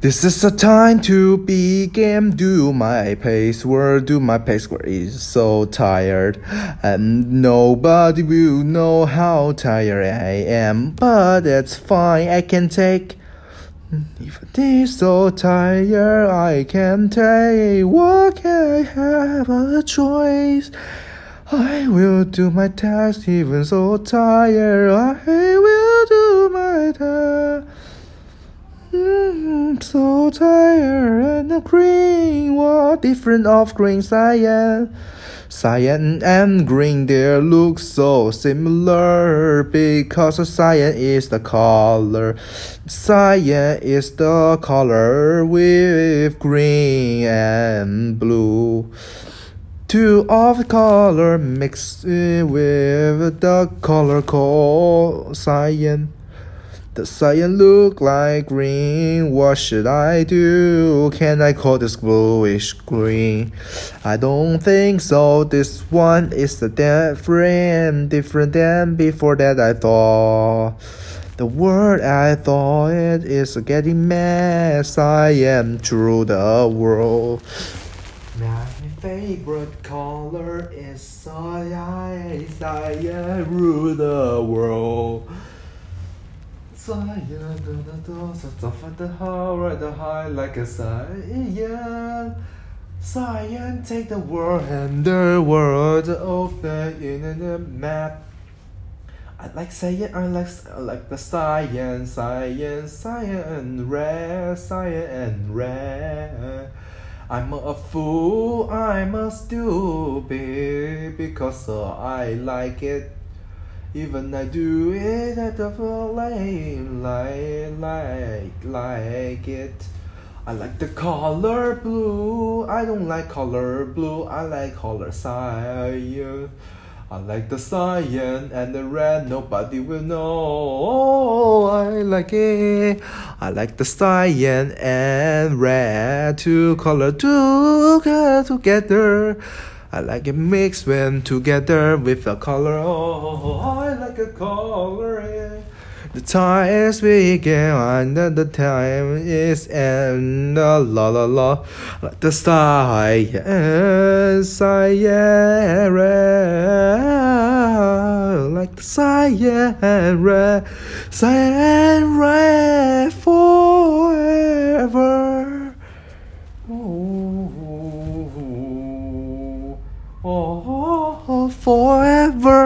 This is the time to begin. Do my pace word, do my pace word is so tired, and nobody will know how tired I am. But that's fine, I can take. If is so tired, I can take. What can I have a choice? I will do my task, even so tired. I will do my task. Mm, so tired and green. What different of green cyan? Cyan and green, they look so similar because cyan is the color. Cyan is the color with green and blue. Two of the color mixed with the color called cyan. The cyan look like green. What should I do? Can I call this bluish green? I don't think so. This one is the different, different than before that I thought. The word I thought it is getting mess. I am through the world. My favorite color is cyan, cyan rule the world. Cyan, da da da, so tough at the heart, ride the high like a cyan. Cyan, take the world and the world of the internet map. I like cyan, I like I like the cyan, cyan, cyan, red, cyan and red. I'm a fool, I'm a stupid because uh, I like it. Even I do it at the flame, like, like, like it. I like the color blue. I don't like color blue. I like color cyan. I like the cyan and the red. Nobody will know. Oh, I like it. I like the cyan and red. Two color together. I like it mixed when together with the color. Oh, I like a color. The time is begin and the time is end. La la la. Like the cyan, cyan red. Cyan red, cyan red